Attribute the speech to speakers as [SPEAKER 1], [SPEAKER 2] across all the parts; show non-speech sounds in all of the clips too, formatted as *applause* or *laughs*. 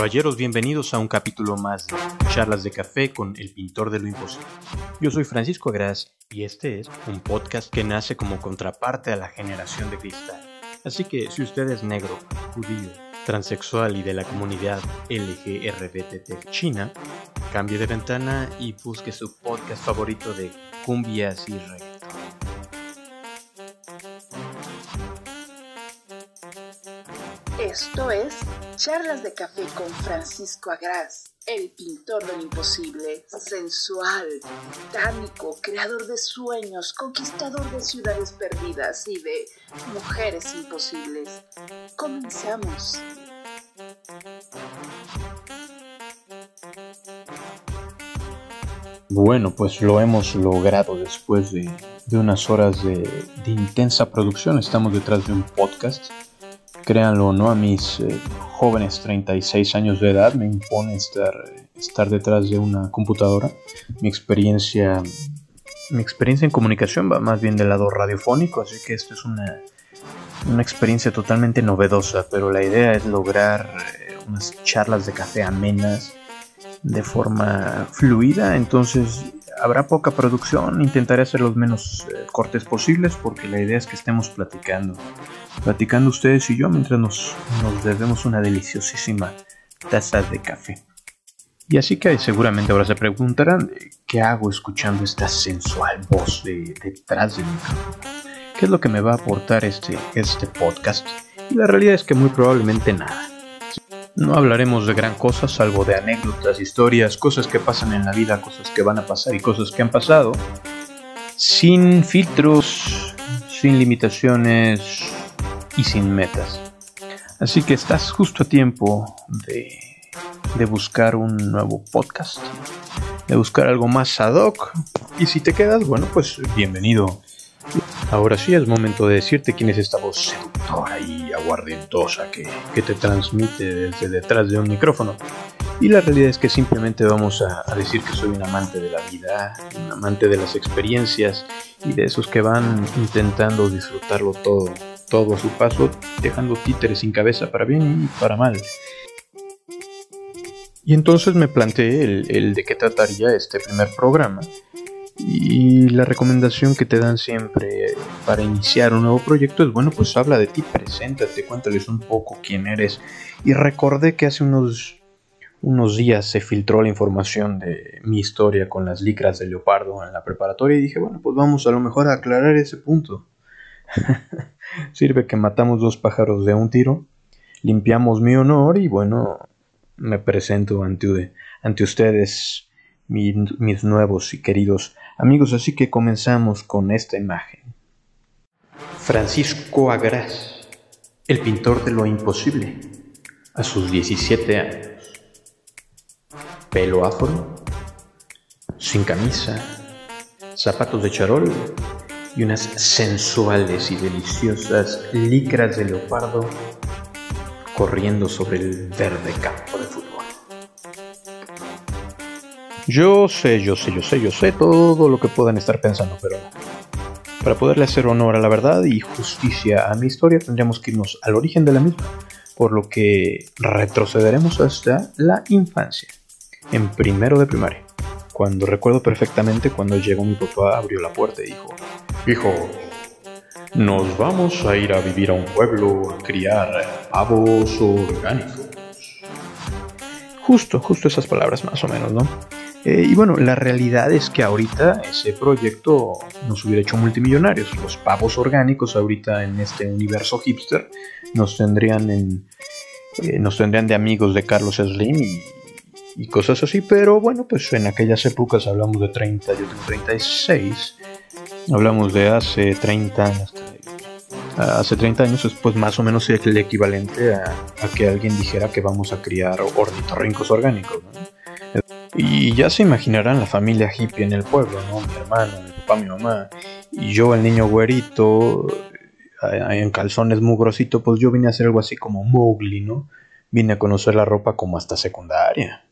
[SPEAKER 1] caballeros, bienvenidos a un capítulo más de Charlas de Café con el pintor de lo imposible. Yo soy Francisco Gras y este es un podcast que nace como contraparte a la generación de cristal. Así que si usted es negro, judío, transexual y de la comunidad LGRBTT China, cambie de ventana y busque su podcast favorito de cumbias y reggae.
[SPEAKER 2] Esto es Charlas de Café con Francisco Agras, el pintor del imposible, sensual, titánico, creador de sueños, conquistador de ciudades perdidas y de mujeres imposibles. Comenzamos.
[SPEAKER 1] Bueno, pues lo hemos logrado después de, unas horas de intensa producción. Estamos detrás de un podcast créanlo o no, a mis eh, jóvenes 36 años de edad me impone estar, estar detrás de una computadora. Mi experiencia, mi experiencia en comunicación va más bien del lado radiofónico, así que esto es una, una experiencia totalmente novedosa, pero la idea es lograr eh, unas charlas de café amenas de forma fluida, entonces habrá poca producción, intentaré hacer los menos eh, cortes posibles porque la idea es que estemos platicando, platicando ustedes y yo mientras nos, nos bebemos una deliciosísima taza de café. Y así que seguramente ahora se preguntarán qué hago escuchando esta sensual voz de, detrás de mí. ¿Qué es lo que me va a aportar este, este podcast? Y la realidad es que muy probablemente nada. No hablaremos de gran cosa, salvo de anécdotas, historias, cosas que pasan en la vida, cosas que van a pasar y cosas que han pasado, sin filtros, sin limitaciones y sin metas. Así que estás justo a tiempo de, de buscar un nuevo podcast, de buscar algo más ad hoc. Y si te quedas, bueno, pues bienvenido Ahora sí es momento de decirte quién es esta voz seductora y aguardentosa que, te transmite desde detrás de un micrófono. Y la realidad es que simplemente vamos a, decir que soy un amante de la vida, un amante de las experiencias y de esos que van intentando disfrutarlo todo, todo a su paso, dejando títeres sin cabeza para bien y para mal. Y entonces me planteé el, de qué trataría este primer programa y la recomendación que te dan siempre para iniciar un nuevo proyecto es, bueno, pues habla de ti, preséntate, cuéntales un poco quién eres. Y recordé que hace unos, unos días se filtró la información de mi historia con las licras de leopardo en la preparatoria y dije, bueno, pues vamos a lo mejor a aclarar ese punto. *laughs* Sirve que matamos dos pájaros de un tiro, limpiamos mi honor y bueno, me presento ante, ante ustedes, mis nuevos y queridos Amigos, así que comenzamos con esta imagen. Francisco Agras, el pintor de lo imposible, a sus 17 años. Pelo afro, sin camisa, zapatos de charol y unas sensuales y deliciosas licras de leopardo corriendo sobre el verde campo de fútbol. Yo sé, yo sé, yo sé, yo sé todo lo que puedan estar pensando, pero para poderle hacer honor a la verdad y justicia a mi historia tendríamos que irnos al origen de la misma, por lo que retrocederemos hasta la infancia, en primero de primaria, cuando recuerdo perfectamente cuando llegó mi papá, abrió la puerta y dijo, hijo, nos vamos a ir a vivir a un pueblo a criar pavos orgánicos. Justo, justo esas palabras más o menos, ¿no? Eh, y bueno, la realidad es que ahorita ese proyecto nos hubiera hecho multimillonarios. Los pavos orgánicos ahorita en este universo hipster nos tendrían en, eh, nos tendrían de amigos de Carlos Slim y, y, cosas así. Pero bueno, pues en aquellas épocas hablamos de 30, yo tengo 36. Hablamos de hace 30 años. Hace 30 años es pues más o menos el equivalente a, que alguien dijera que vamos a criar ornitorrincos orgánicos. ¿no? Y ya se imaginarán la familia hippie en el pueblo, ¿no? Mi hermano, mi papá, mi mamá. Y yo, el niño güerito, eh, en calzones mugrosito, pues yo vine a hacer algo así como Mowgli, ¿no? Vine a conocer la ropa como hasta secundaria.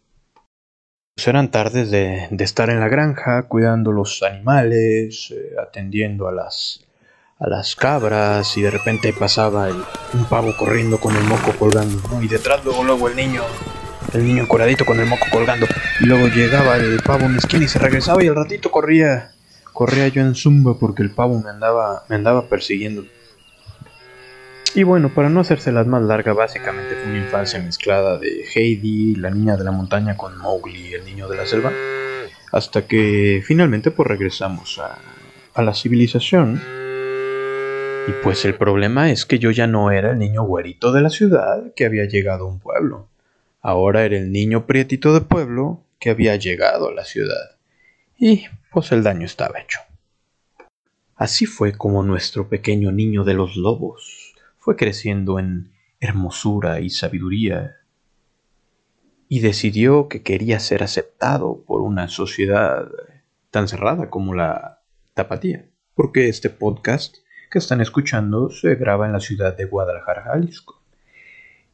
[SPEAKER 1] Eran tardes de, estar en la granja, cuidando los animales, eh, atendiendo a las, a las cabras, y de repente pasaba un pavo corriendo con el moco colgando, ¿no? Y detrás luego, luego el niño el niño encuradito con el moco colgando. Y luego llegaba el pavo en la esquina y se regresaba y al ratito corría. Corría yo en zumba porque el pavo me andaba, me andaba persiguiendo. Y bueno, para no hacerse las más larga, básicamente fue una infancia mezclada de Heidi, la niña de la montaña, con Mowgli, el niño de la selva, hasta que finalmente pues regresamos a, a la civilización. Y pues el problema es que yo ya no era el niño güerito de la ciudad que había llegado a un pueblo. Ahora era el niño prietito de pueblo que había llegado a la ciudad. Y pues el daño estaba hecho. Así fue como nuestro pequeño niño de los lobos fue creciendo en hermosura y sabiduría y decidió que quería ser aceptado por una sociedad tan cerrada como la tapatía, porque este podcast que están escuchando se graba en la ciudad de Guadalajara, Jalisco.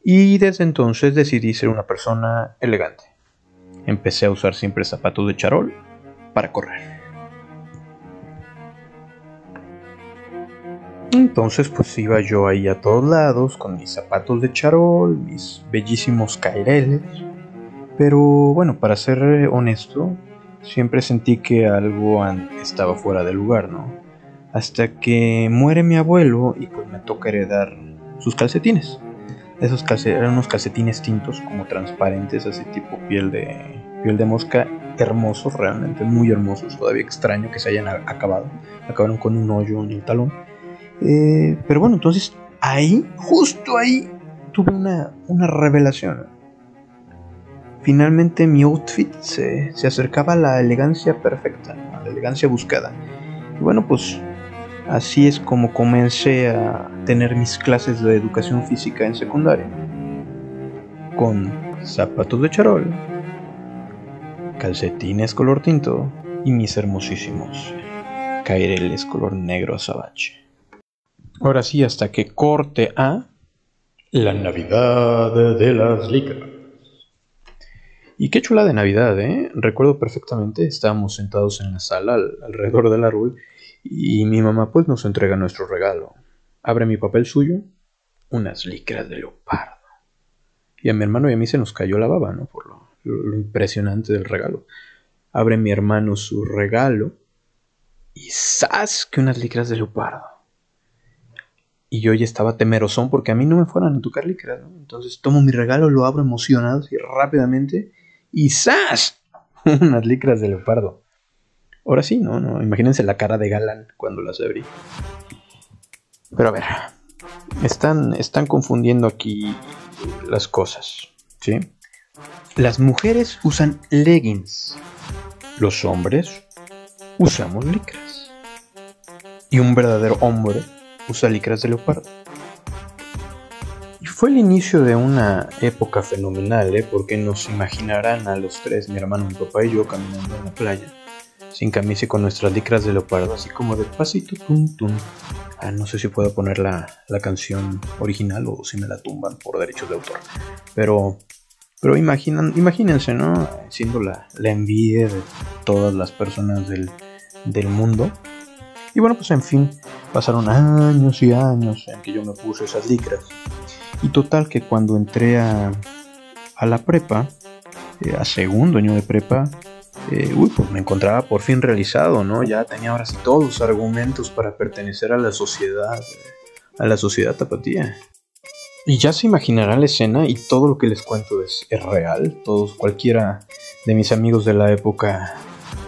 [SPEAKER 1] Y desde entonces decidí ser una persona elegante. Empecé a usar siempre zapatos de charol para correr. Entonces pues iba yo ahí a todos lados con mis zapatos de charol, mis bellísimos caireles. Pero bueno, para ser honesto, siempre sentí que algo estaba fuera de lugar, ¿no? Hasta que muere mi abuelo y pues me toca heredar sus calcetines. Esos calcetines eran unos calcetines tintos como transparentes, así tipo piel de, piel de mosca, hermosos, realmente muy hermosos. Todavía extraño que se hayan acabado. Acabaron con un hoyo en el talón eh, pero bueno, entonces ahí, justo ahí, tuve una, revelación. Finalmente mi outfit se, acercaba a la elegancia perfecta, a la elegancia buscada. Y bueno, pues así es como comencé a tener mis clases de educación física en secundaria. Con zapatos de charol, calcetines color tinto y mis hermosísimos caireles color negro azabache. Ahora sí, hasta que corte a la Navidad de las licras. Y qué chula de Navidad, ¿eh? Recuerdo perfectamente, estábamos sentados en la sala alrededor del árbol y mi mamá pues nos entrega nuestro regalo. Abre mi papel suyo, unas licras de leopardo. Y a mi hermano y a mí se nos cayó la baba, ¿no? Por lo, lo impresionante del regalo. Abre mi hermano su regalo y ¡zas! que unas licras de leopardo y yo ya estaba temerosón porque a mí no me fueran a tocar licras, ¿no? Entonces tomo mi regalo, lo abro emocionado y rápidamente y ¡zas! *laughs* Unas licras de leopardo. Ahora sí, ¿no? no Imagínense la cara de Galán cuando las abrí. Pero a ver, están, están confundiendo aquí las cosas, ¿sí? Las mujeres usan leggings. Los hombres usamos licras. Y un verdadero hombre usa licras de leopardo. Y fue el inicio de una época fenomenal, ¿eh? porque nos imaginarán a los tres, mi hermano, mi papá y yo, caminando en la playa, sin camisa con nuestras licras de leopardo, así como de pasito, tum, tum. Ah, no sé si puedo poner la, la, canción original o si me la tumban por derechos de autor. Pero, pero imaginan, imagínense, ¿no? Siendo la, la envidia de todas las personas del, del mundo. Y bueno, pues en fin, Pasaron años y años en que yo me puse esas licras. Y total que cuando entré a, a la prepa, eh, a segundo año de prepa, eh, uy, pues me encontraba por fin realizado, ¿no? Ya tenía ahora sí todos los argumentos para pertenecer a la sociedad, a la sociedad tapatía. Y ya se imaginará la escena y todo lo que les cuento es, es real. Todos, cualquiera de mis amigos de la época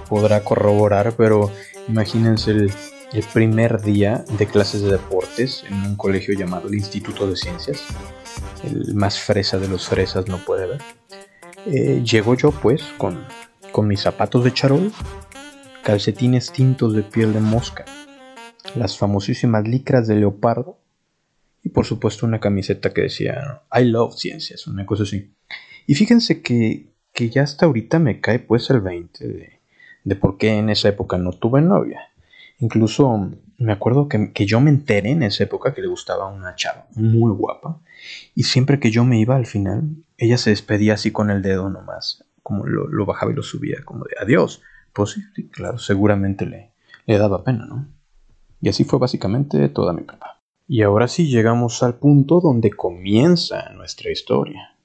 [SPEAKER 1] podrá corroborar, pero imagínense el, el primer día de clases de deportes en un colegio llamado el Instituto de Ciencias. El más fresa de los fresas no puede ver. Eh, llego yo pues con, con mis zapatos de charol, calcetines tintos de piel de mosca, las famosísimas licras de leopardo y por supuesto una camiseta que decía I love ciencias, una cosa así. Y fíjense que, que ya hasta ahorita me cae pues el 20 de, de por qué en esa época no tuve novia. Incluso me acuerdo que, yo me enteré en esa época que le gustaba una chava muy guapa. Y siempre que yo me iba al final, ella se despedía así con el dedo nomás. Como lo, bajaba y lo subía, como de adiós. Pues sí, claro, seguramente le, le daba pena, ¿no? Y así fue básicamente toda mi prepa. Y ahora sí llegamos al punto donde comienza nuestra historia.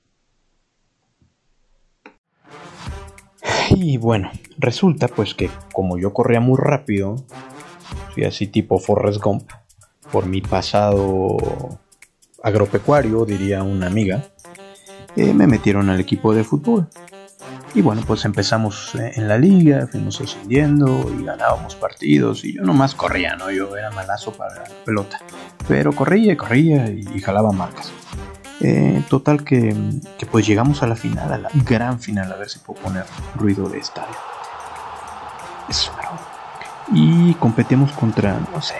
[SPEAKER 1] Y bueno, resulta pues que como yo corría muy rápido, soy así tipo Forrest Gump, por mi pasado agropecuario, diría una amiga, eh, me metieron al equipo de fútbol. Y bueno, pues empezamos eh, en la liga, fuimos ascendiendo y ganábamos partidos. Y yo nomás corría, ¿no? Yo era malazo para la pelota. Pero corría, corría y, jalaba marcas. Eh, total que, pues llegamos a la final, a la gran final, a ver si puedo poner ruido de estadio. Eso, y competimos contra, no sé,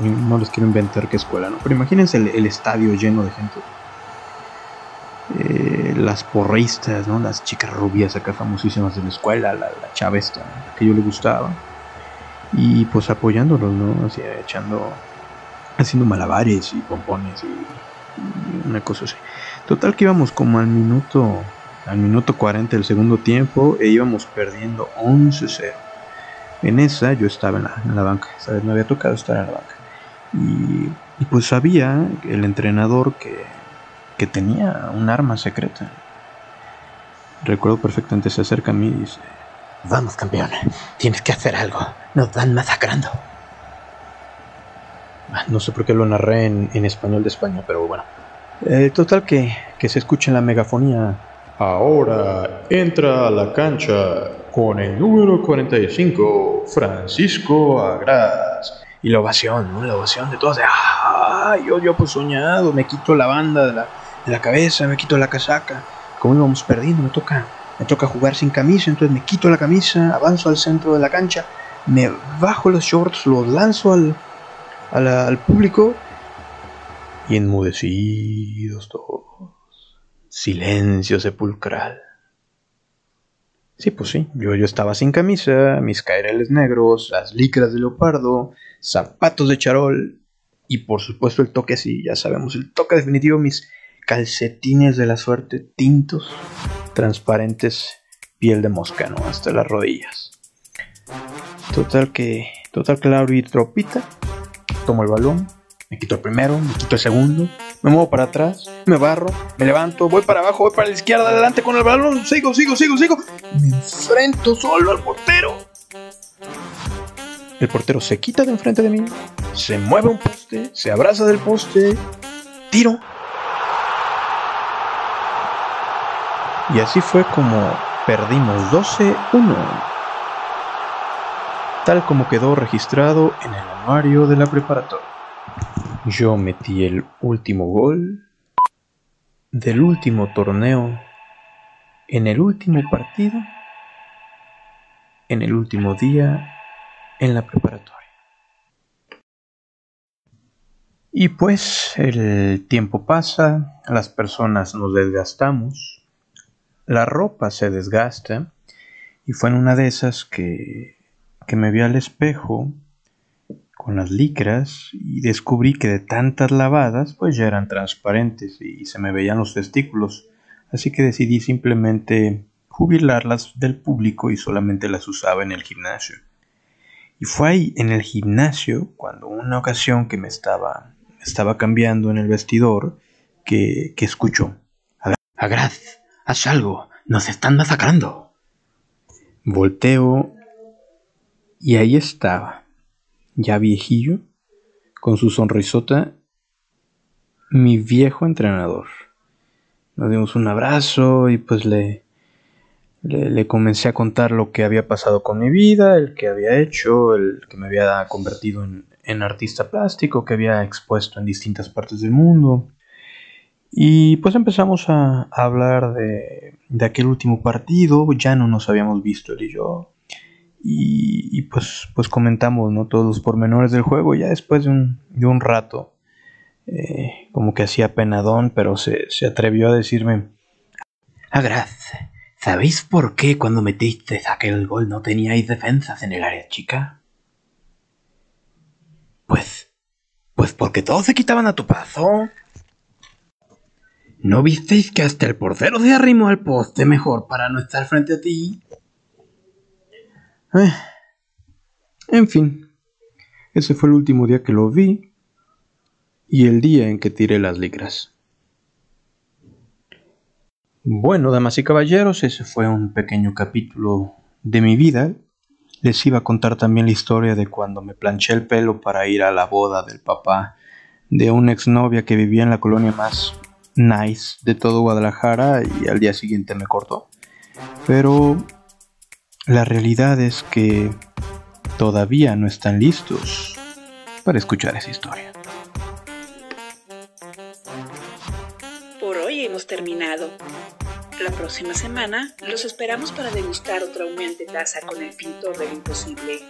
[SPEAKER 1] no, les quiero inventar qué escuela, ¿no? Pero imagínense el estadio lleno de gente eh, las porristas, ¿no? Las chicas rubias acá famosísimas de la escuela, la, la chava esta, que yo le gustaba. Y pues apoyándolos, ¿no? Así, echando, haciendo malabares y pompones y, una cosa así. Total que íbamos como al minuto, al minuto 40 del segundo tiempo e íbamos perdiendo 11-0. En esa yo estaba en la, en la banca, ¿sabes? Me había tocado estar en la banca. Y, y pues sabía el entrenador que que tenía un arma secreta. Recuerdo perfectamente, se acerca a mí y dice,
[SPEAKER 3] Vamos, campeón, tienes que hacer algo. Nos van masacrando.
[SPEAKER 1] Ah, no sé por qué lo narré en, español de España, pero bueno. Eh, total que, que se escucha en la megafonía. Ahora entra a la cancha con el número 45, Francisco Agras. Y la ovación, ¿no? La ovación de todos. De, ¡Ah! Yo, yo pues soñado, me quito la banda de la, la cabeza, me quito la casaca. Como íbamos perdiendo, me toca, me toca jugar sin camisa, entonces me quito la camisa, avanzo al centro de la cancha, me bajo los shorts, los lanzo al, al, público y enmudecidos todos. Silencio sepulcral. Sí, pues sí, yo, yo estaba sin camisa, mis caireles negros, las licras de leopardo, zapatos de charol y por supuesto el toque así, ya sabemos, el toque definitivo, mis calcetines de la suerte tintos, transparentes, piel de mosca, ¿no? Hasta las rodillas. Total que, total que la tropita, tomo el balón, me quito el primero, me quito el segundo, me muevo para atrás, me barro, me levanto, voy para abajo, voy para la izquierda, adelante con el balón, sigo, sigo, sigo, sigo, me enfrento solo al portero. El portero se quita de enfrente de mí, se mueve un poste, se abraza del poste, tiro Y así fue como perdimos 12-1, tal como quedó registrado en el anuario de la preparatoria. Yo metí el último gol del último torneo en el último partido, en el último día en la preparatoria. Y pues el tiempo pasa, las personas nos desgastamos, la ropa se desgasta y fue en una de esas que, que me vi al espejo con las licras y descubrí que de tantas lavadas pues ya eran transparentes y se me veían los testículos, así que decidí simplemente jubilarlas del público y solamente las usaba en el gimnasio. Y fue ahí en el gimnasio cuando una ocasión que me estaba, estaba cambiando en el vestidor que, que escucho.
[SPEAKER 3] Agraz, Haz algo. Nos están masacrando.
[SPEAKER 1] Volteo y ahí estaba, ya viejillo, con su sonrisota, mi viejo entrenador. Nos dimos un abrazo y pues le, le, comencé a contar lo que había pasado con mi vida, el que había hecho, el que me había convertido en, en artista plástico, que había expuesto en distintas partes del mundo. Y pues empezamos a, hablar de, aquel último partido, ya no nos habíamos visto él y yo. Y, pues, pues comentamos ¿no? todos los pormenores del juego, ya después de un, de un rato, eh, como que hacía penadón, pero se, se atrevió a decirme,
[SPEAKER 3] Agraz, ¿sabéis por qué cuando metisteis aquel gol no teníais defensas en el área chica? Pues, pues porque todos se quitaban a tu paso. ¿No visteis que hasta el portero se arrimó al poste mejor para no estar frente a ti?
[SPEAKER 1] Eh, en fin, ese fue el último día que lo vi y el día en que tiré las licras. Bueno, damas y caballeros, ese fue un pequeño capítulo de mi vida. Les iba a contar también la historia de cuando me planché el pelo para ir a la boda del papá de una exnovia que vivía en la colonia más nice de todo Guadalajara y al día siguiente me cortó. Pero la realidad es que todavía no están listos para escuchar esa historia.
[SPEAKER 2] Por hoy hemos terminado. La próxima semana los esperamos para degustar otra aumente taza con el pintor del imposible.